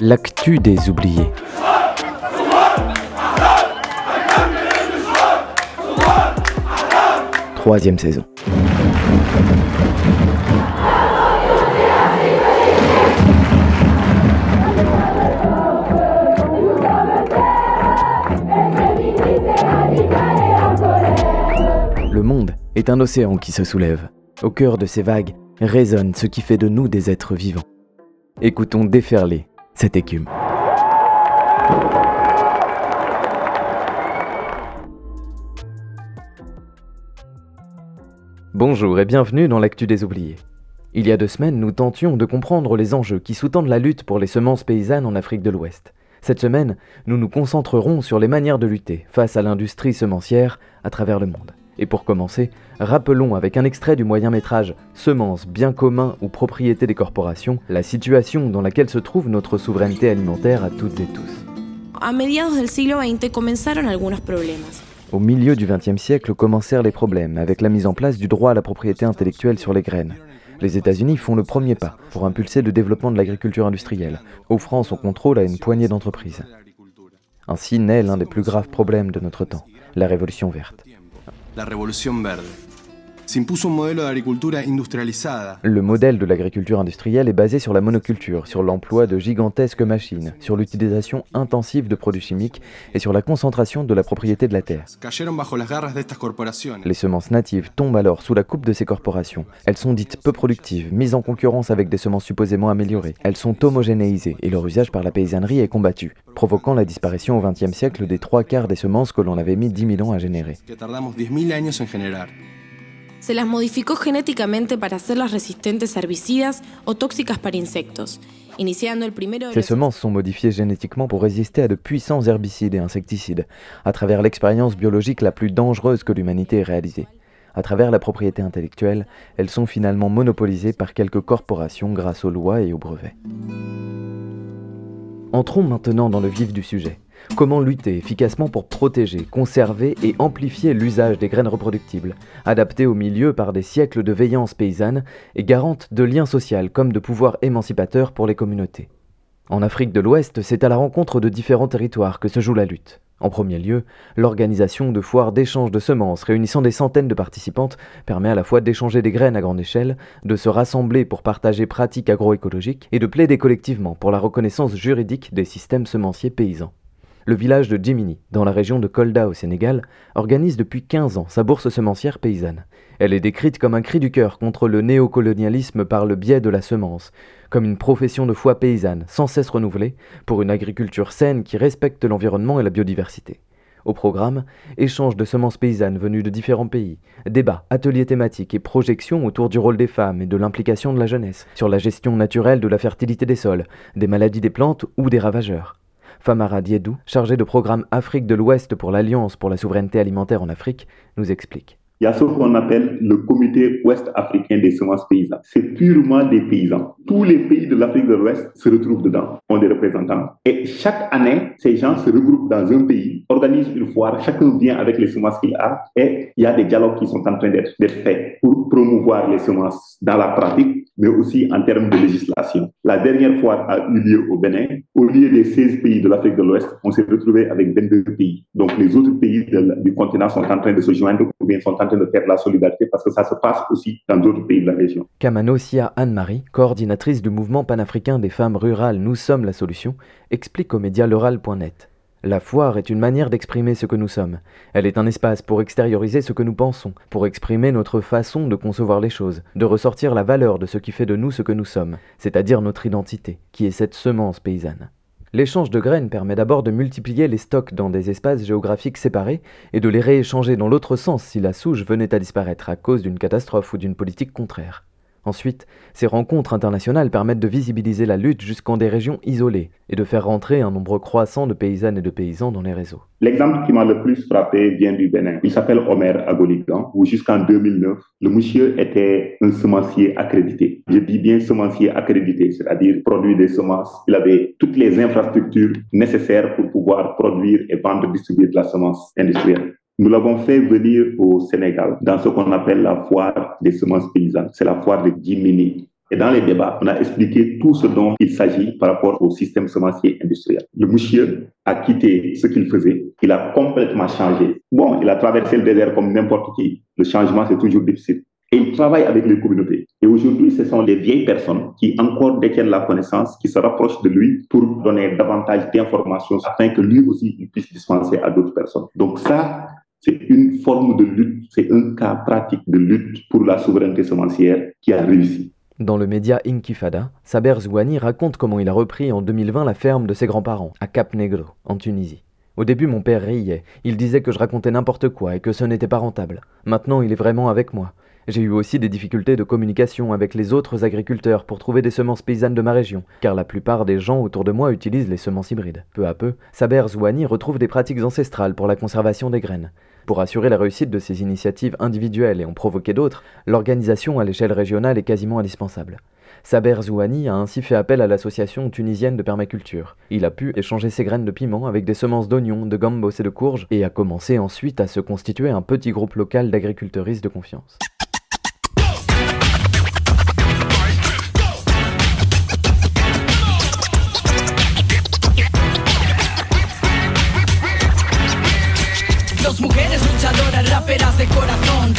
L'actu des oubliés. Troisième saison. Le monde est un océan qui se soulève. Au cœur de ces vagues résonne ce qui fait de nous des êtres vivants. Écoutons déferler cette écume. Bonjour et bienvenue dans l'actu des oubliés. Il y a deux semaines, nous tentions de comprendre les enjeux qui sous-tendent la lutte pour les semences paysannes en Afrique de l'Ouest. Cette semaine, nous nous concentrerons sur les manières de lutter face à l'industrie semencière à travers le monde. Et pour commencer, rappelons avec un extrait du moyen métrage Semences, biens communs ou propriété des corporations la situation dans laquelle se trouve notre souveraineté alimentaire à toutes et tous. A mediados del siglo XX comenzaron algunos problemas. Au milieu du XXe siècle commencèrent les problèmes avec la mise en place du droit à la propriété intellectuelle sur les graines. Les États-Unis font le premier pas pour impulser le développement de l'agriculture industrielle, offrant son contrôle à une poignée d'entreprises. Ainsi naît l'un des plus graves problèmes de notre temps, la révolution verte. La Revolución Verde. Un industrializada. Le modèle de l'agriculture industrielle est basé sur la monoculture, sur l'emploi de gigantesques machines, sur l'utilisation intensive de produits chimiques et sur la concentration de la propriété de la terre. Les semences natives tombent alors sous la coupe de ces corporations. Elles sont dites peu productives, mises en concurrence avec des semences supposément améliorées. Elles sont homogénéisées et leur usage par la paysannerie est combattu, provoquant la disparition au XXe siècle des trois quarts des semences que l'on avait mis 10 000 ans à générer. Se las modificó genéticamente para hacerlas resistentes a herbicidas o tóxicas para insectos, iniciando el primero de Ces los semences sont modifiées génétiquement pour résister à de puissants herbicides et insecticides, à travers l'expérience biologique la plus dangereuse que l'humanité ait réalisée. À travers la propriété intellectuelle, elles sont finalement monopolisées par quelques corporations grâce aux lois et aux brevets. Entrons maintenant dans le vif du sujet. Comment lutter efficacement pour protéger, conserver et amplifier l'usage des graines reproductibles, adaptées au milieu par des siècles de veillance paysanne et garantes de liens sociaux comme de pouvoirs émancipateurs pour les communautés En Afrique de l'Ouest, c'est à la rencontre de différents territoires que se joue la lutte. En premier lieu, l'organisation de foires d'échange de semences réunissant des centaines de participantes permet à la fois d'échanger des graines à grande échelle, de se rassembler pour partager pratiques agroécologiques et de plaider collectivement pour la reconnaissance juridique des systèmes semenciers paysans. Le village de Jimini, dans la région de Kolda au Sénégal, organise depuis 15 ans sa bourse semencière paysanne. Elle est décrite comme un cri du cœur contre le néocolonialisme par le biais de la semence, comme une profession de foi paysanne sans cesse renouvelée pour une agriculture saine qui respecte l'environnement et la biodiversité. Au programme, échange de semences paysannes venues de différents pays, débats, ateliers thématiques et projections autour du rôle des femmes et de l'implication de la jeunesse, sur la gestion naturelle de la fertilité des sols, des maladies des plantes ou des ravageurs. Famara Diedou, chargé de programme Afrique de l'Ouest pour l'Alliance pour la souveraineté alimentaire en Afrique, nous explique. Il y a ce qu'on appelle le comité ouest africain des semences paysannes. C'est purement des paysans. Tous les pays de l'Afrique de l'Ouest se retrouvent dedans, ont des représentants. Et chaque année, ces gens se regroupent dans un pays, organisent une foire, chacun vient avec les semences qu'il a et il y a des dialogues qui sont en train d'être faits pour promouvoir les semences dans la pratique, mais aussi en termes de législation. La dernière foire a eu lieu au Bénin. Au lieu des 16 pays de l'Afrique de l'Ouest, on s'est retrouvé avec 22 pays. Donc les autres pays du continent sont en train de se joindre ou bien sont en train de faire la solidarité parce que ça se passe aussi dans d'autres pays de la région. Kamano Sia Anne-Marie, coordinatrice du mouvement panafricain des femmes rurales Nous sommes la solution, explique au média l'oral.net. La foire est une manière d'exprimer ce que nous sommes. Elle est un espace pour extérioriser ce que nous pensons, pour exprimer notre façon de concevoir les choses, de ressortir la valeur de ce qui fait de nous ce que nous sommes, c'est-à-dire notre identité, qui est cette semence paysanne. L'échange de graines permet d'abord de multiplier les stocks dans des espaces géographiques séparés et de les rééchanger dans l'autre sens si la souche venait à disparaître à cause d'une catastrophe ou d'une politique contraire. Ensuite, ces rencontres internationales permettent de visibiliser la lutte jusqu'en des régions isolées et de faire rentrer un nombre croissant de paysannes et de paysans dans les réseaux. L'exemple qui m'a le plus frappé vient du Bénin. Il s'appelle Omer Agoligan, où jusqu'en 2009, le monsieur était un semencier accrédité. Je dis bien semencier accrédité, c'est-à-dire produire des semences. Il avait toutes les infrastructures nécessaires pour pouvoir produire et vendre, distribuer de la semence industrielle. Nous l'avons fait venir au Sénégal dans ce qu'on appelle la foire des semences paysannes. C'est la foire de Jimini. Et dans les débats, on a expliqué tout ce dont il s'agit par rapport au système semencier industriel. Le monsieur a quitté ce qu'il faisait, il a complètement changé. Bon, il a traversé le désert comme n'importe qui. Le changement, c'est toujours difficile. Et il travaille avec les communautés. Et aujourd'hui, ce sont les vieilles personnes qui encore détiennent la connaissance, qui se rapprochent de lui pour donner davantage d'informations afin que lui aussi il puisse dispenser à d'autres personnes. Donc ça, c'est une forme de lutte, c'est un cas pratique de lutte pour la souveraineté semencière qui a réussi. Dans le média Inkifada, Saber Zouani raconte comment il a repris en 2020 la ferme de ses grands-parents, à Cap Negro, en Tunisie. Au début, mon père riait. Il disait que je racontais n'importe quoi et que ce n'était pas rentable. Maintenant, il est vraiment avec moi. J'ai eu aussi des difficultés de communication avec les autres agriculteurs pour trouver des semences paysannes de ma région, car la plupart des gens autour de moi utilisent les semences hybrides. Peu à peu, Saber Zouani retrouve des pratiques ancestrales pour la conservation des graines. Pour assurer la réussite de ces initiatives individuelles et en provoquer d'autres, l'organisation à l'échelle régionale est quasiment indispensable. Saber Zouani a ainsi fait appel à l'association tunisienne de permaculture. Il a pu échanger ses graines de piment avec des semences d'oignons, de gambos et de courges, et a commencé ensuite à se constituer un petit groupe local d'agriculteuristes de confiance.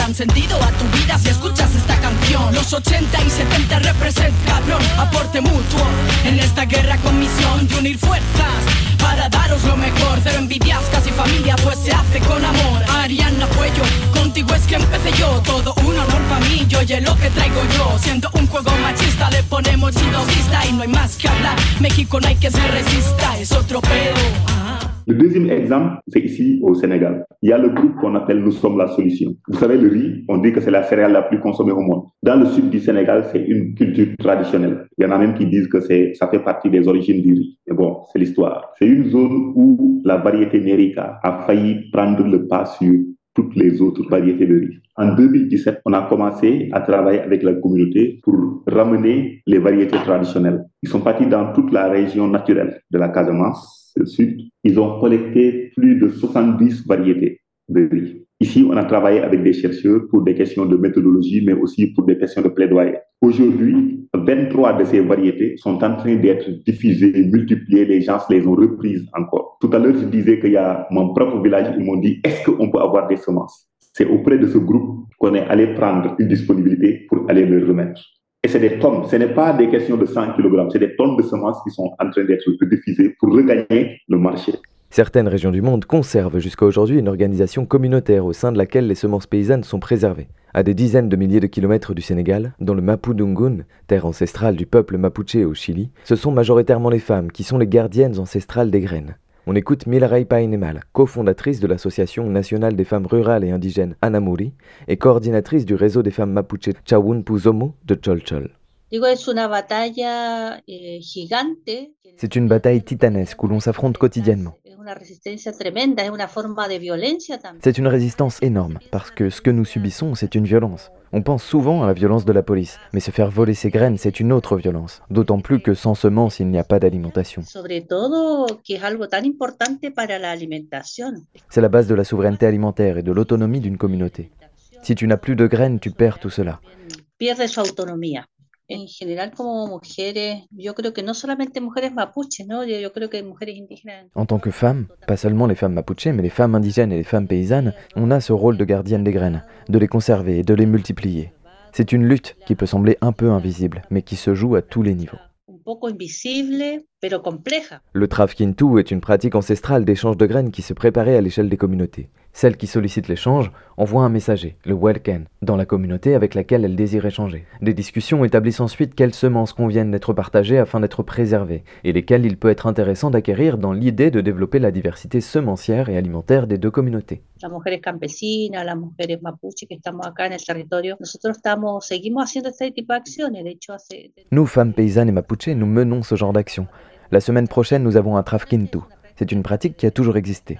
Dan sentido a tu vida si escuchas esta canción. Los 80 y 70 represent cabrón, aporte mutuo en esta guerra con misión de unir fuerzas para daros lo mejor. Cero envidias, casi familia, pues se hace con amor. Ariana Cuello, contigo es que empecé yo. Todo un honor para mí, yo oye lo que traigo yo. Siendo un juego machista, le ponemos chidosista y no hay más que hablar. México no hay que se resista, es otro pedo. Le deuxième exemple, c'est ici au Sénégal. Il y a le groupe qu'on appelle Nous sommes la solution. Vous savez, le riz, on dit que c'est la céréale la plus consommée au monde. Dans le sud du Sénégal, c'est une culture traditionnelle. Il y en a même qui disent que ça fait partie des origines du riz. Mais bon, c'est l'histoire. C'est une zone où la variété Nerica a failli prendre le pas sur toutes les autres variétés de riz. En 2017, on a commencé à travailler avec la communauté pour ramener les variétés traditionnelles. Ils sont partis dans toute la région naturelle de la Casamance Sud, ils ont collecté plus de 70 variétés de riz. Ici, on a travaillé avec des chercheurs pour des questions de méthodologie, mais aussi pour des questions de plaidoyer. Aujourd'hui, 23 de ces variétés sont en train d'être diffusées, multipliées, les gens les ont reprises encore. Tout à l'heure, je disais qu'il y a mon propre village, ils m'ont dit, est-ce qu'on peut avoir des semences? C'est auprès de ce groupe qu'on est allé prendre une disponibilité pour aller le remettre. Et c'est des tonnes, ce n'est pas des questions de 100 kg, c'est des tonnes de semences qui sont en train d'être diffusées pour regagner le marché. Certaines régions du monde conservent jusqu'à aujourd'hui une organisation communautaire au sein de laquelle les semences paysannes sont préservées. À des dizaines de milliers de kilomètres du Sénégal, dans le Mapudungun, terre ancestrale du peuple mapuche au Chili, ce sont majoritairement les femmes qui sont les gardiennes ancestrales des graines. On écoute Milaray Painemal, cofondatrice de l'Association nationale des femmes rurales et indigènes Anamuri et coordinatrice du réseau des femmes mapuche Chawun Puzomo de Cholchol. Eh, C'est une bataille titanesque où l'on s'affronte quotidiennement. C'est une résistance énorme parce que ce que nous subissons, c'est une violence. On pense souvent à la violence de la police, mais se faire voler ses graines, c'est une autre violence. D'autant plus que sans semences, il n'y a pas d'alimentation. C'est la base de la souveraineté alimentaire et de l'autonomie d'une communauté. Si tu n'as plus de graines, tu perds tout cela. En général, como mujeres, yo creo que no solamente mujeres mapuches, ¿no? Yo creo que mujeres indígenas. En tant que femmes, pas seulement les femmes mapuches, mais les femmes indigènes et les femmes paysannes, on a ce rôle de gardienne des graines, de les conserver et de les multiplier. C'est une lutte qui peut sembler un peu invisible, mais qui se joue à tous les niveaux. Le trafkintu est une pratique ancestrale d'échange de graines qui se préparait à l'échelle des communautés. Celle qui sollicite l'échange envoie un messager, le welken, dans la communauté avec laquelle elle désire échanger. Des discussions établissent ensuite quelles semences conviennent d'être partagées afin d'être préservées, et lesquelles il peut être intéressant d'acquérir dans l'idée de développer la diversité semencière et alimentaire des deux communautés. Nous, femmes paysannes et mapuches, nous menons ce genre d'action. La semaine prochaine, nous avons un trafkintu. C'est une pratique qui a toujours existé.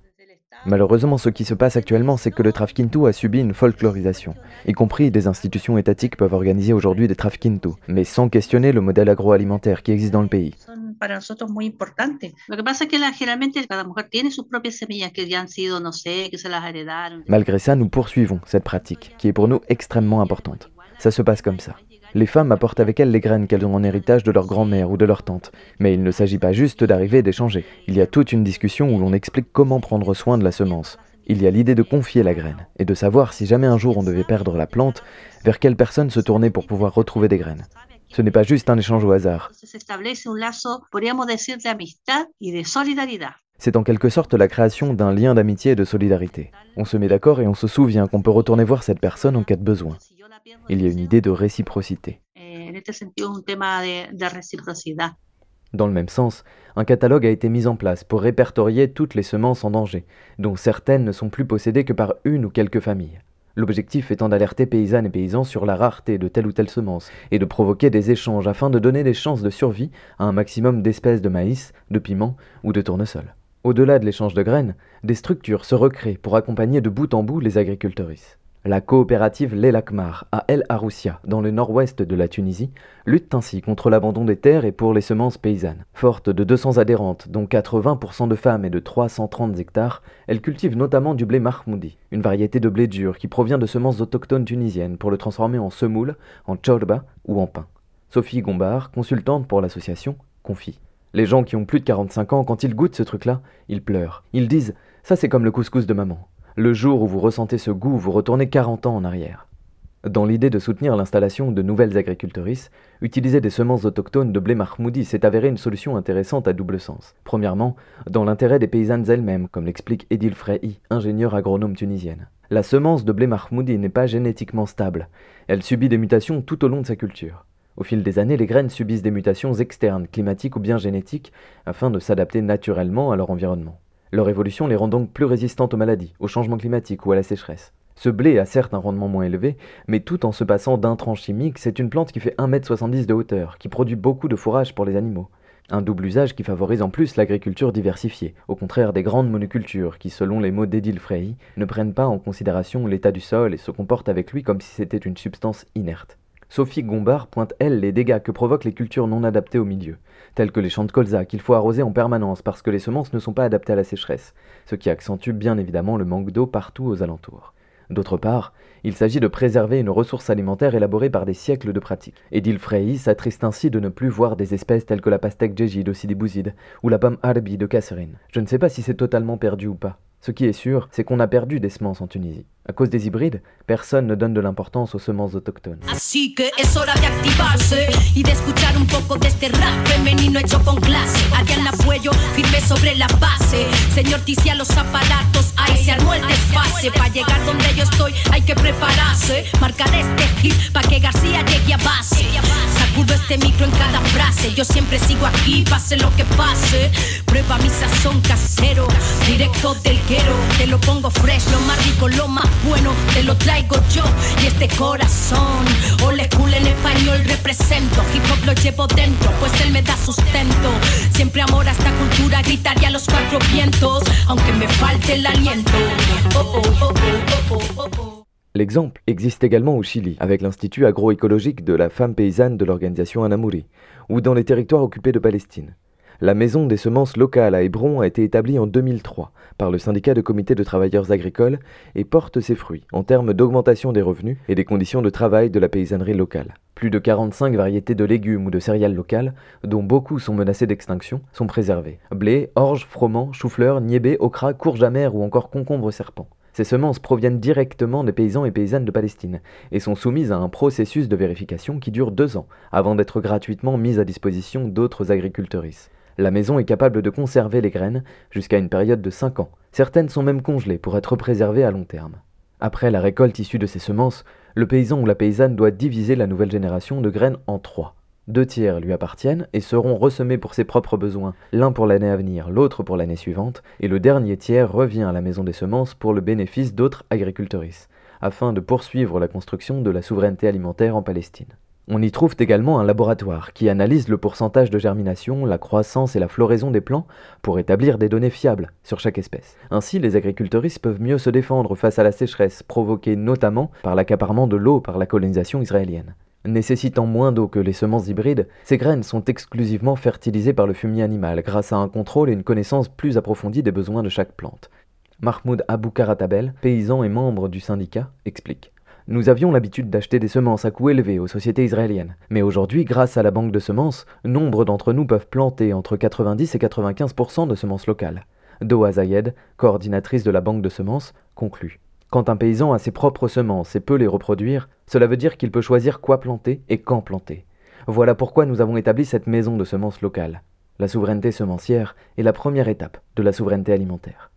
Malheureusement, ce qui se passe actuellement, c'est que le Trafkintu a subi une folklorisation. Y compris des institutions étatiques peuvent organiser aujourd'hui des Trafkintu, mais sans questionner le modèle agroalimentaire qui existe dans le pays. Son para nosotros muy importantes. Lo que pasa es que la, generalmente cada mujer tiene sus propias semillas que ya han sido, no sé, que se las heredaron. Malgré ça, nous poursuivons cette pratique, qui est pour nous extrêmement importante. Ça se passe comme ça. Les femmes apportent avec elles les graines qu'elles ont en héritage de leur grand-mère ou de leur tante. Mais il ne s'agit pas juste d'arriver et d'échanger. Il y a toute une discussion où l'on explique comment prendre soin de la semence. Il y a l'idée de confier la graine et de savoir si jamais un jour on devait perdre la plante, vers quelle personne se tourner pour pouvoir retrouver des graines. Ce n'est pas juste un échange au hasard. C'est en quelque sorte la création d'un lien d'amitié et de solidarité. On se met d'accord et on se souvient qu'on peut retourner voir cette personne en cas de besoin. Il y a une idée de réciprocité. eh. Dans le même sens, un catalogue a été mis en place pour répertorier toutes les semences en danger, dont certaines ne sont plus possédées que par une ou quelques familles. L'objectif étant d'alerter paysannes et paysans sur la rareté de telle ou telle semence et de provoquer des échanges afin de donner des chances de survie à un maximum d'espèces de maïs, de piment ou de tournesol. Au-delà de l'échange de graines, des structures se recréent pour accompagner de bout en bout les agricultrices. La coopérative Lelakmar à El Aroussia, dans le nord-ouest de la Tunisie, lutte ainsi contre l'abandon des terres et pour les semences paysannes. Forte de 200 adhérentes, dont 80% de femmes et de 330 hectares, elle cultive notamment du blé mahmoudi, une variété de blé dur qui provient de semences autochtones tunisiennes pour le transformer en semoule, en chorba ou en pain. Sophie Gombard, consultante pour l'association, confie. Les gens qui ont plus de 45 ans, quand ils goûtent ce truc-là, ils pleurent. Ils disent Ça, c'est comme le couscous de maman. Le jour où vous ressentez ce goût, vous retournez 40 ans en arrière. Dans l'idée de soutenir l'installation de nouvelles agricultrices, utiliser des semences autochtones de blé mahmoudi s'est avéré une solution intéressante à double sens. Premièrement, dans l'intérêt des paysannes elles-mêmes, comme l'explique Edil Frehi, ingénieure agronome tunisienne. La semence de blé mahmoudi n'est pas génétiquement stable. Elle subit des mutations tout au long de sa culture. Au fil des années, les graines subissent des mutations externes, climatiques ou bien génétiques, afin de s'adapter naturellement à leur environnement. Leur évolution les rend donc plus résistantes aux maladies, au changement climatique ou à la sécheresse. Ce blé a certes un rendement moins élevé, mais tout en se passant d'intrants chimiques, c'est une plante qui fait 1m70 de hauteur, qui produit beaucoup de fourrage pour les animaux. Un double usage qui favorise en plus l'agriculture diversifiée, au contraire des grandes monocultures qui, selon les mots d'Edil Frey, ne prennent pas en considération l'état du sol et se comportent avec lui comme si c'était une substance inerte. Sophie Gombard pointe, elle, les dégâts que provoquent les cultures non adaptées au milieu, tels que les champs de colza qu'il faut arroser en permanence parce que les semences ne sont pas adaptées à la sécheresse, ce qui accentue bien évidemment le manque d'eau partout aux alentours. D'autre part, il s'agit de préserver une ressource alimentaire élaborée par des siècles de pratiques. Edil Frey s'attriste ainsi de ne plus voir des espèces telles que la pastèque djégide au Sidi ou la pomme arbi de Kasserine. Je ne sais pas si c'est totalement perdu ou pas. Ce qui est sûr, c'est qu'on a perdu des semences en Tunisie. À cause des hybrides, personne ne donne de l'importance aux semences autochtones. Este micro en cada frase. Yo siempre sigo aquí, pase lo que pase. Prueba mi sazón casero, directo del quero. Te lo pongo fresh, lo más rico, lo más bueno. Te lo traigo yo y este corazón. Ole cool en español represento. Hip hop lo llevo dentro, pues él me da sustento. Siempre amor a esta cultura, gritaría a los cuatro vientos. Aunque me falte el aliento. Oh, oh, oh. L'exemple existe également au Chili, avec l'Institut agroécologique de la femme paysanne de l'organisation Anamuri, ou dans les territoires occupés de Palestine. La maison des semences locales à Hébron a été établie en 2003 par le syndicat de comités de travailleurs agricoles et porte ses fruits en termes d'augmentation des revenus et des conditions de travail de la paysannerie locale. Plus de 45 variétés de légumes ou de céréales locales, dont beaucoup sont menacées d'extinction, sont préservées. Blé, orge, froment, chou-fleur, niébé, okra, courge amère ou encore concombre serpent. Ces semences proviennent directement des paysans et paysannes de Palestine et sont soumises à un processus de vérification qui dure deux ans avant d'être gratuitement mises à disposition d'autres agricultrices. La maison est capable de conserver les graines jusqu'à une période de 5 ans. Certaines sont même congelées pour être préservées à long terme. Après la récolte issue de ces semences, le paysan ou la paysanne doit diviser la nouvelle génération de graines en trois. Deux tiers lui appartiennent et seront ressemés pour ses propres besoins, l'un pour l'année à venir, l'autre pour l'année suivante, et le dernier tiers revient à la maison des semences pour le bénéfice d'autres agricultrices, afin de poursuivre la construction de la souveraineté alimentaire en Palestine. On y trouve également un laboratoire qui analyse le pourcentage de germination, la croissance et la floraison des plants pour établir des données fiables sur chaque espèce. Ainsi, les agriculteuristes peuvent mieux se défendre face à la sécheresse provoquée notamment par l'accaparement de l'eau par la colonisation israélienne. Nécessitant moins d'eau que les semences hybrides, ces graines sont exclusivement fertilisées par le fumier animal grâce à un contrôle et une connaissance plus approfondie des besoins de chaque plante. Mahmoud Abou Karatabel, paysan et membre du syndicat, explique. Nous avions l'habitude d'acheter des semences à coût élevé aux sociétés israéliennes. Mais aujourd'hui, grâce à la banque de semences, nombre d'entre nous peuvent planter entre 90 et 95 de semences locales. Doha Zayed, coordinatrice de la banque de semences, conclut. Quand un paysan a ses propres semences et peut les reproduire, cela veut dire qu'il peut choisir quoi planter et quand planter. Voilà pourquoi nous avons établi cette maison de semences locales. La souveraineté semencière est la première étape de la souveraineté alimentaire.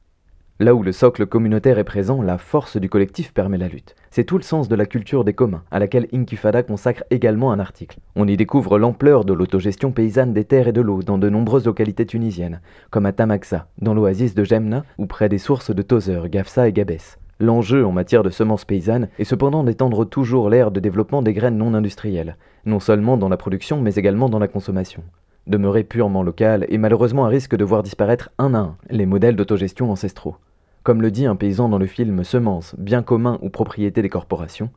Là où le socle communautaire est présent, la force du collectif permet la lutte. C'est tout le sens de la culture des communs, à laquelle Inkifada consacre également un article. On y découvre l'ampleur de l'autogestion paysanne des terres et de l'eau dans de nombreuses localités tunisiennes, comme à Tamaxa, dans l'oasis de Jemna, ou près des sources de Tozer, Gafsa et Gabès. L'enjeu en matière de semences paysannes est cependant d'étendre toujours l'ère de développement des graines non industrielles, non seulement dans la production mais également dans la consommation. Demeurer purement local est malheureusement un risque de voir disparaître un à un les modèles d'autogestion ancestraux. Comme le dit un paysan dans le film Semences, bien commun ou propriété des corporations.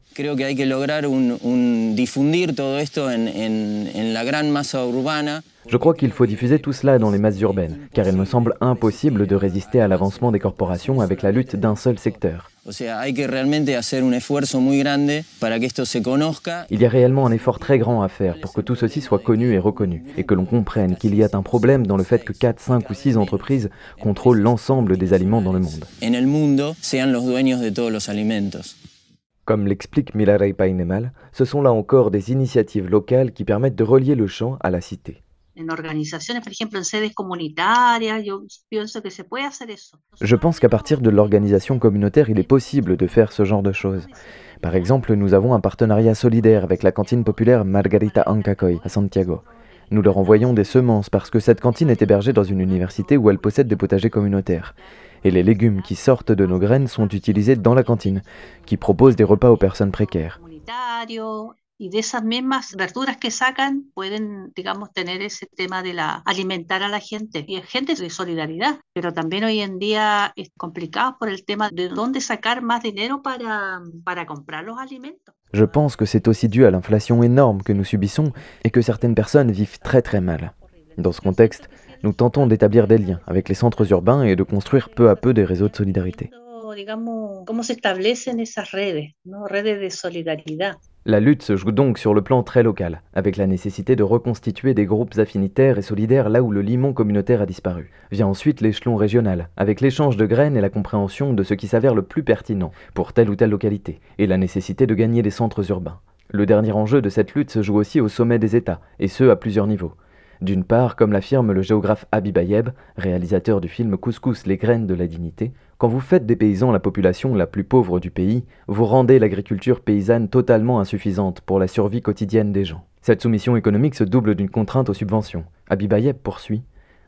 Je crois qu'il faut diffuser tout cela dans les masses urbaines, car il me semble impossible de résister à l'avancement des corporations avec la lutte d'un seul secteur. Il y a réellement un effort très grand à faire pour que tout ceci soit connu et reconnu, et que l'on comprenne qu'il y a un problème dans le fait que 4, 5 ou 6 entreprises contrôlent l'ensemble des aliments dans le monde. Comme l'explique Milaray Painemal, ce sont là encore des initiatives locales qui permettent de relier le champ à la cité. En organizaciones, por ejemplo, en sedes comunitarias, yo pienso que se puede hacer eso. Je pense qu'à partir de l'organisation communautaire, il est possible de faire ce genre de choses. Par exemple, nous avons un partenariat solidaire avec la cantine populaire Margarita Ancacoy à Santiago. Nous leur envoyons des semences parce que cette cantine est hébergée dans une université où elle possède des potagers communautaires. Et les légumes qui sortent de nos graines sont utilisés dans la cantine, qui propose des repas aux personnes précaires. Y de esas mismas verduras que sacan pueden, digamos, tener ese tema de la alimentar a la gente. Y es gente de solidaridad, pero también hoy en día es complicado por el tema de dónde sacar más dinero para, para comprar los alimentos. Je pense que c'est aussi dû à l'inflation énorme que nous subissons et que certaines personnes vivent très très mal. Dans ce contexte, nous tentons d'établir des liens avec les centres urbains et de construire peu à peu des réseaux de solidarité. Digamos, cómo se establecen esas redes, ¿no? redes de solidaridad. La lutte se joue donc sur le plan très local, avec la nécessité de reconstituer des groupes affinitaires et solidaires là où le limon communautaire a disparu. Vient ensuite l'échelon régional, avec l'échange de graines et la compréhension de ce qui s'avère le plus pertinent pour telle ou telle localité, et la nécessité de gagner des centres urbains. Le dernier enjeu de cette lutte se joue aussi au sommet des États, et ce à plusieurs niveaux. D'une part, comme l'affirme le géographe Habib Ayeb, réalisateur du film Couscous les graines de la dignité, quand vous faites des paysans la population la plus pauvre du pays, vous rendez l'agriculture paysanne totalement insuffisante pour la survie quotidienne des gens. Cette soumission économique se double d'une contrainte aux subventions. Habib Ayeb poursuit.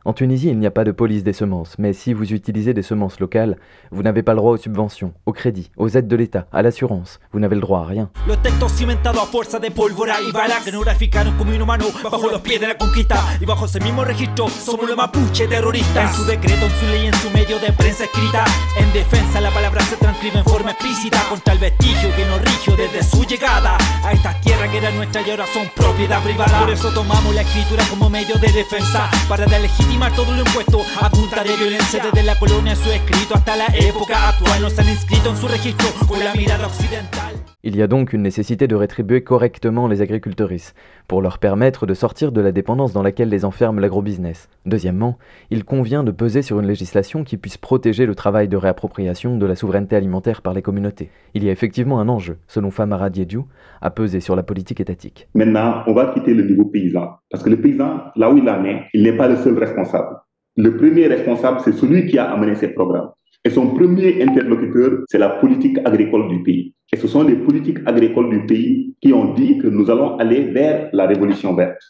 En Tunisie, il n'y a pas de police des semences, mais si vous utilisez des semences locales, vous n'avez pas le droit aux subventions, au crédit, aux aides de l'État, à l'assurance. Vous n'avez le droit à rien. legitimar todo lo impuesto a punta de violencia desde la colonia su escrito hasta la época actual. Nos han inscrito en su registro con la mirada occidental. Il y a donc une nécessité de rétribuer correctement les agricultrices, pour leur permettre de sortir de la dépendance dans laquelle les enferme l'agrobusiness. Deuxièmement, il convient de peser sur une législation qui puisse protéger le travail de réappropriation de la souveraineté alimentaire par les communautés. Il y a effectivement un enjeu, selon Famara Diédiou, à peser sur la politique étatique. Maintenant, on va quitter le niveau paysan. Parce que le paysan, là où il en est, il n'est pas le seul responsable. Le premier responsable, c'est celui qui a amené ces programmes. Et son premier interlocuteur, c'est la politique agricole du pays. Et ce sont les politiques agricoles du pays qui ont dit que nous allons aller vers la révolution verte.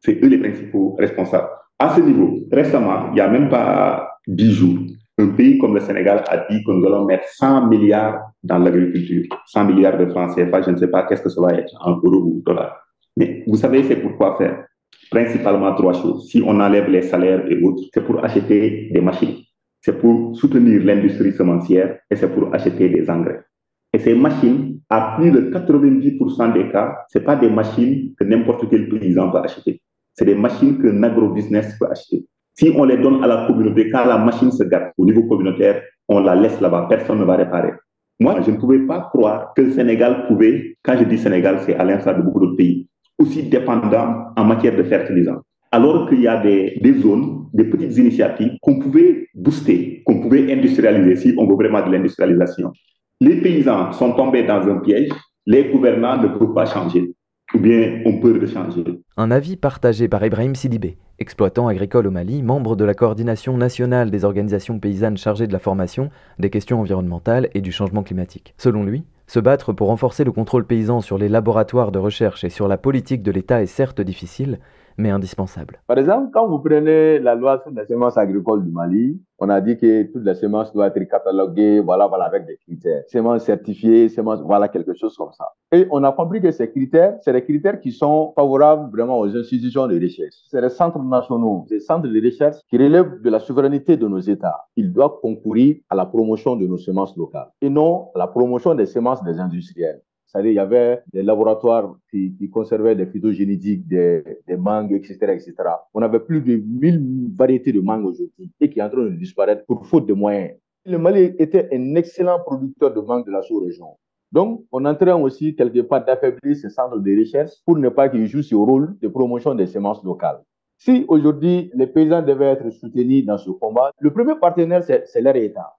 C'est eux les principaux responsables. À ce niveau, récemment, il n'y a même pas dix jours, un pays comme le Sénégal a dit que nous allons mettre 100 milliards dans l'agriculture. 100 milliards de francs CFA, je ne sais pas qu'est-ce que ça va être en euros ou dollars. Mais vous savez, c'est pour quoi faire? Principalement trois choses. Si on enlève les salaires et autres, c'est pour acheter des machines, c'est pour soutenir l'industrie semencière et c'est pour acheter des engrais. Et ces machines, à plus de 90% des cas, ce pas des machines que n'importe quel paysan peut acheter. C'est des machines que l'agrobusiness peut acheter. Si on les donne à la communauté, quand la machine se gâte au niveau communautaire, on la laisse là-bas, personne ne va réparer. Moi, je ne pouvais pas croire que le Sénégal pouvait, quand je dis Sénégal, c'est à l'instar de beaucoup d'autres pays, aussi dépendant en matière de fertilisants. Alors qu'il y a des, zones, des petites initiatives qu'on pouvait booster, qu'on pouvait industrialiser si on veut vraiment de l'industrialisation. Les paysans sont tombés dans un piège, les gouvernants ne peuvent pas changer ou bien on peut le changer. Un avis partagé par Ibrahim Sidibé, exploitant agricole au Mali, membre de la coordination nationale des organisations paysannes chargées de la formation, des questions environnementales et du changement climatique. Selon lui, se battre pour renforcer le contrôle paysan sur les laboratoires de recherche et sur la politique de l'État est certes difficile, mais indispensable. Par exemple, quand vous prenez la loi sur la semence agricole du Mali, on a dit que toutes les semences doivent être cataloguées, voilà, voilà, avec des critères. Semences certifiées, semences, voilà, quelque chose comme ça. Et on a compris que ces critères, c'est des critères qui sont favorables vraiment aux institutions de recherche. C'est les centres nationaux, ces centres de recherche qui relèvent de la souveraineté de nos États. Ils doivent concourir à la promotion de nos semences locales et non à la promotion des semences des industriels. C'est-à-dire, il y avait des laboratoires qui, conservaient des phytogénétiques, des, des, mangues, etc., etc. On avait plus de 1000 variétés de mangues aujourd'hui et qui sont en train de disparaître pour faute de moyens. Le Mali était un excellent producteur de mangues de la sous-région. Donc, on est en train aussi, quelque part, d'affaiblir ces centres de recherche pour ne pas qu'ils jouent ce rôle de promotion des semences locales. Si aujourd'hui les paysans devaient être soutenus dans ce combat, le premier partenaire, c'est leur.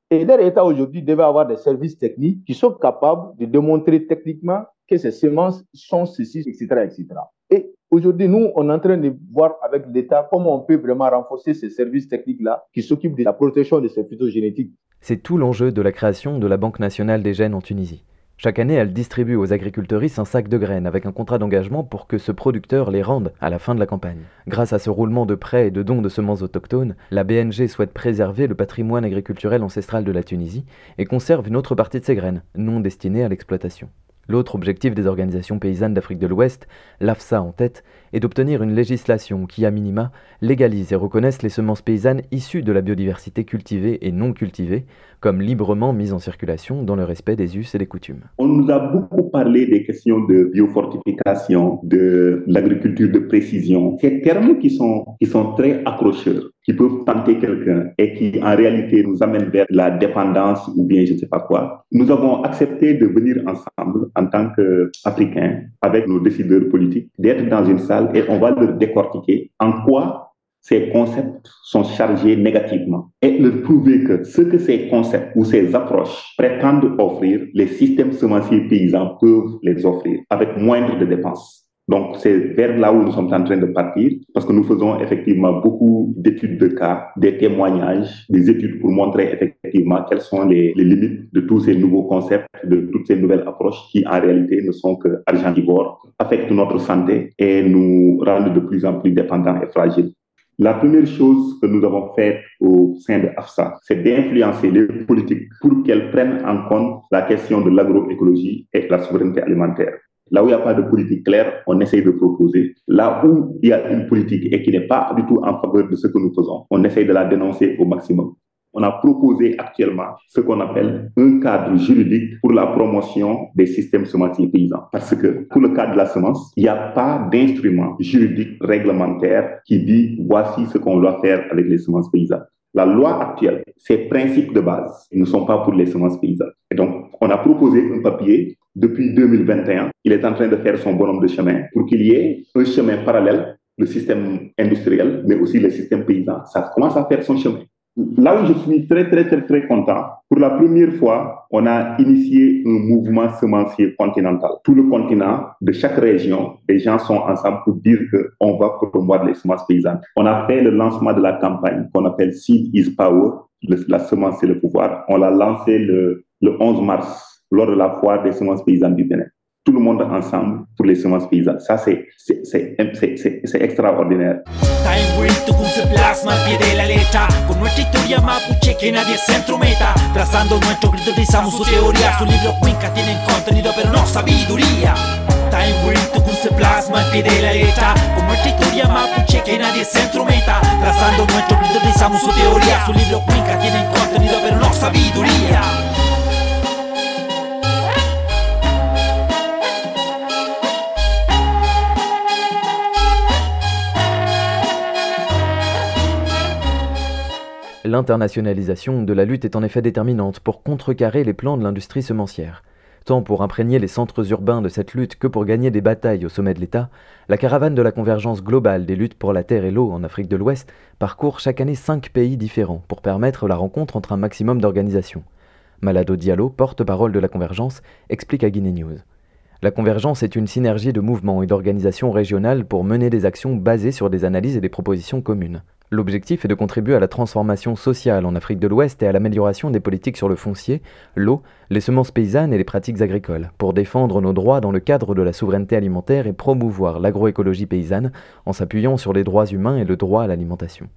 Et leur aujourd'hui devait avoir des services techniques qui sont capables de démontrer techniquement que ces semences sont ceci, etc. etc. Et aujourd'hui, nous, on est en train de voir avec l'État comment on peut vraiment renforcer ces services techniques-là qui s'occupent de la protection de ces phytogénétiques. C'est tout l'enjeu de la création de la Banque nationale des gènes en Tunisie. Chaque année, elle distribue aux agriculteuristes un sac de graines avec un contrat d'engagement pour que ce producteur les rende à la fin de la campagne. Grâce à ce roulement de prêts et de dons de semences autochtones, la BNG souhaite préserver le patrimoine agriculturel ancestral de la Tunisie et conserve une autre partie de ses graines, non destinées à l'exploitation. L'autre objectif des organisations paysannes d'Afrique de l'Ouest, l'AFSA en tête, est d'obtenir une législation qui, à minima, légalise et reconnaisse les semences paysannes issues de la biodiversité cultivée et non cultivée, comme librement mises en circulation dans le respect des us et des coutumes. On nous a beaucoup parlé des questions de biofortification, de l'agriculture de précision, ces termes qui sont, qui sont très accrocheurs qui peuvent tenter quelqu'un et qui en réalité nous amènent vers la dépendance ou bien je ne sais pas quoi. Nous avons accepté de venir ensemble en tant qu'Africains avec nos décideurs politiques, d'être dans une salle et on va leur décortiquer en quoi ces concepts sont chargés négativement? Et leur prouver que ce que ces concepts ou ces approches prétendent offrir, les systèmes semenciers paysans peuvent les offrir avec moindre de dépenses. Donc, c'est vers là où nous sommes en train de partir, parce que nous faisons effectivement beaucoup d'études de cas, des témoignages, des études pour montrer effectivement quelles sont les, limites de tous ces nouveaux concepts, de toutes ces nouvelles approches qui, en réalité, ne sont que argentivores, affectent notre santé et nous rendent de plus en plus dépendants et fragiles. La première chose que nous avons faite au sein de AFSA, c'est d'influencer les politiques pour qu'elles prennent en compte la question de l'agroécologie et de la souveraineté alimentaire. Là où il n'y a pas de politique claire, on essaye de proposer. Là où il y a une politique et qui n'est pas du tout en faveur de ce que nous faisons, on essaye de la dénoncer au maximum. On a proposé actuellement ce qu'on appelle un cadre juridique pour la promotion des systèmes semenciers paysans. Parce que pour le cadre de la semence, il n'y a pas d'instrument juridique réglementaire qui dit voici ce qu'on doit faire avec les semences paysannes. La loi actuelle, ces principes de base ne sont pas pour les semences paysannes. Et donc, on a proposé un papier depuis 2021. Il est en train de faire son bonhomme de chemin pour qu'il y ait un chemin parallèle, le système industriel, mais aussi le système paysan. Ça commence à faire son chemin. Là où je suis très, très, très, très content, pour la première fois, on a initié un mouvement semencier continental. Tout le continent, de chaque région, les gens sont ensemble pour dire qu'on va promouvoir les semences paysannes. On a fait le lancement de la campagne qu'on appelle Seed is Power, la semence c'est le pouvoir. On l'a lancé le, le 11 mars lors de la foire des semences paysannes du Bénin. Tout le monde ensemble pour les semences paysannes. Ça, c'est extraordinaire. L'internationalisation de la lutte est en effet déterminante pour contrecarrer les plans de l'industrie semencière. Tant pour imprégner les centres urbains de cette lutte que pour gagner des batailles au sommet de l'État, la caravane de la convergence globale des luttes pour la terre et l'eau en Afrique de l'Ouest parcourt chaque année cinq pays différents pour permettre la rencontre entre un maximum d'organisations. Malado Diallo, porte-parole de la convergence, explique à Guinée News. La convergence est une synergie de mouvements et d'organisations régionales pour mener des actions basées sur des analyses et des propositions communes. L'objectif est de contribuer à la transformation sociale en Afrique de l'Ouest et à l'amélioration des politiques sur le foncier, l'eau, les semences paysannes et les pratiques agricoles, pour défendre nos droits dans le cadre de la souveraineté alimentaire et promouvoir l'agroécologie paysanne en s'appuyant sur les droits humains et le droit à l'alimentation.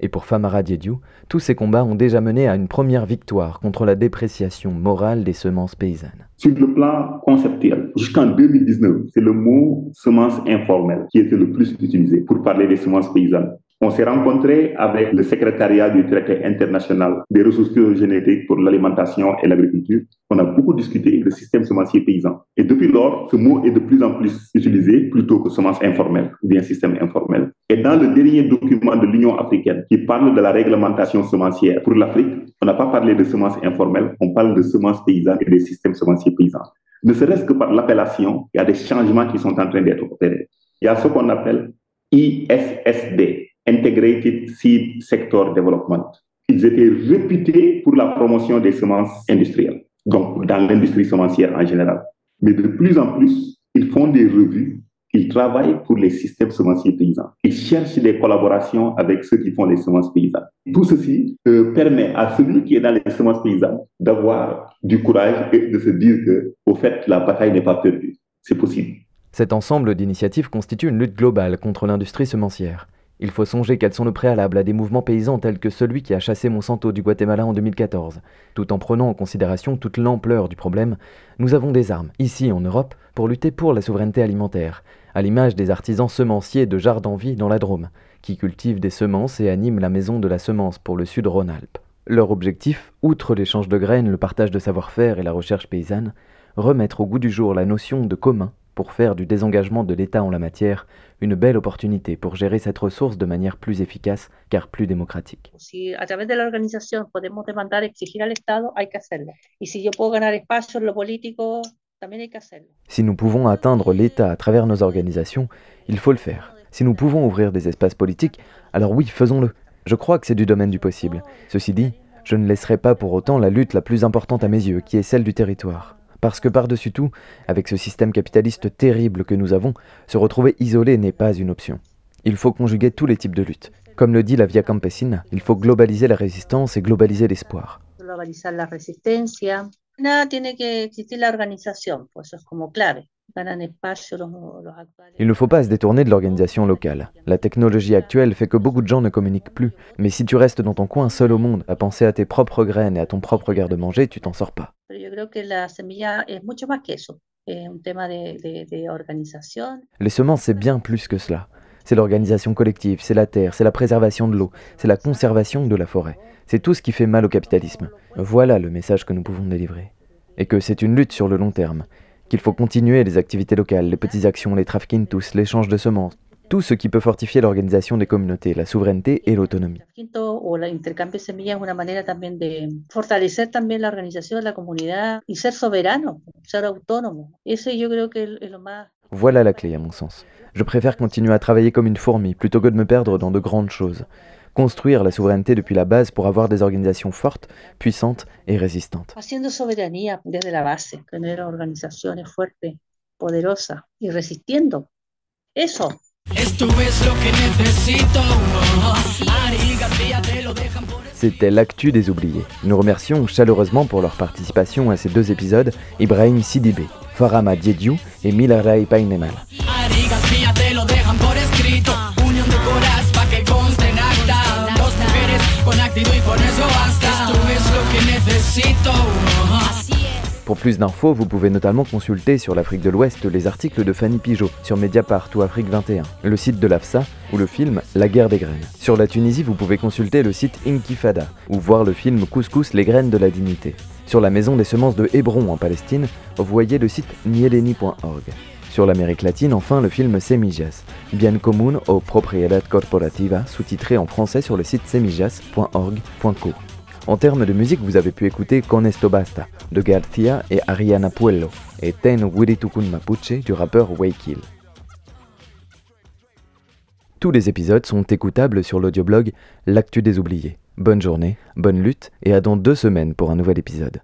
Et pour Famara Diédiou, tous ces combats ont déjà mené à une première victoire contre la dépréciation morale des semences paysannes. Sur le plan conceptuel, jusqu'en 2019, c'est le mot semence informelle qui était le plus utilisé pour parler des semences paysannes. On s'est rencontré avec le secrétariat du traité international des ressources génétiques pour l'alimentation et l'agriculture. On a beaucoup discuté du système semencier paysan. Et depuis lors, ce mot est de plus en plus utilisé plutôt que semence informelle ou bien système informel. Et dans le dernier document de l'Union africaine qui parle de la réglementation semencière pour l'Afrique, on n'a pas parlé de semences informelles, on parle de semences paysannes et des systèmes semenciers paysans. Ne serait-ce que par l'appellation, il y a des changements qui sont en train d'être opérés. Il y a ce qu'on appelle ISSD, Integrated Seed Sector Development. Ils étaient réputés pour la promotion des semences industrielles, donc dans l'industrie semencière en général. Mais de plus en plus, ils font des revues, ils travaillent pour les systèmes semenciers paysans. Ils cherchent des collaborations avec ceux qui font les semences paysannes. Tout ceci euh, permet à celui qui est dans les semences paysannes d'avoir du courage et de se dire que, au fait, la bataille n'est pas perdue. C'est possible. Cet ensemble d'initiatives constitue une lutte globale contre l'industrie semencière. Il faut songer qu'elles sont le préalable à des mouvements paysans tels que celui qui a chassé Monsanto du Guatemala en 2014. Tout en prenant en considération toute l'ampleur du problème, nous avons des armes, ici en Europe, pour lutter pour la souveraineté alimentaire, à l'image des artisans semenciers de Jardenvie dans la Drôme, qui cultivent des semences et animent la maison de la semence pour le sud Rhône-Alpes. Leur objectif, outre l'échange de graines, le partage de savoir-faire et la recherche paysanne, remettre au goût du jour la notion de commun pour faire du désengagement de l'État en la matière une belle opportunité pour gérer cette ressource de manière plus efficace car plus démocratique. Si a través de la organización podemos demandar, exigir al Estado, hay que hacerlo. Y si yo puedo ganar espacio en lo político, también hay que hacerlo. Si nous pouvons atteindre l'État à travers nos organisations, il faut le faire. Si nous pouvons ouvrir des espaces politiques, alors oui, faisons-le. Je crois que c'est du domaine du possible. Ceci dit, je ne laisserai pas pour autant la lutte la plus importante à mes yeux, qui est celle du territoire. Parce que par-dessus tout, avec ce système capitaliste terrible que nous avons, se retrouver isolé n'est pas une option. Il faut conjuguer tous les types de luttes. Comme le dit la Via Campesina, il faut globaliser la résistance et globaliser l'espoir. Il ne faut pas se détourner de l'organisation locale. La technologie actuelle fait que beaucoup de gens ne communiquent plus. Mais si tu restes dans ton coin seul au monde, à penser à tes propres graines et à ton propre garde-manger, tu t'en sors pas. Les semences, c'est bien plus que cela. C'est l'organisation collective, c'est la terre, c'est la préservation de l'eau, c'est la conservation de la forêt. C'est tout ce qui fait mal au capitalisme. Voilà le message que nous pouvons délivrer. Et que c'est une lutte sur le long terme qu'il faut continuer les activités locales, les petites actions, les trafficking tous, l'échange de semences, tout ce qui peut fortifier l'organisation des communautés, la souveraineté et l'autonomie. Voilà la clé à mon sens. Je préfère continuer à travailler comme une fourmi plutôt que de me perdre dans de grandes choses construire la souveraineté depuis la base pour avoir des organisations fortes, puissantes et résistantes. Haciendo soberanía desde la base, tener organizaciones fuertes, poderosas y resistiendo. Eso. C'était l'actu des oubliés. Nous remercions chaleureusement pour leur participation à ces deux épisodes Ibrahim Sidibé, Farama Diediou et Milaray Painemal. Pour plus d'infos, vous pouvez notamment consulter sur l'Afrique de l'Ouest les articles de Fanny Pigeot sur Mediapart ou Afrique 21, le site de l'AFSA ou le film La guerre des graines. Sur la Tunisie, vous pouvez consulter le site Inkifada ou voir le film Couscous les graines de la dignité. Sur la maison des semences de Hébron en Palestine, vous voyez le site nieleni.org. Sur l'Amérique latine, enfin, le film Semillas, bien común o propiedad corporativa, sous-titré en français sur le site semillas.org.co. En termes de musique, vous avez pu écouter Con esto basta de Garcia et Ariana Puello et Ten Wiritukun Mapuche du rappeur Waykil. Tous les épisodes sont écoutables sur l'audioblog L'actu des oubliés. Bonne journée, bonne lutte et à dans deux semaines pour un nouvel épisode.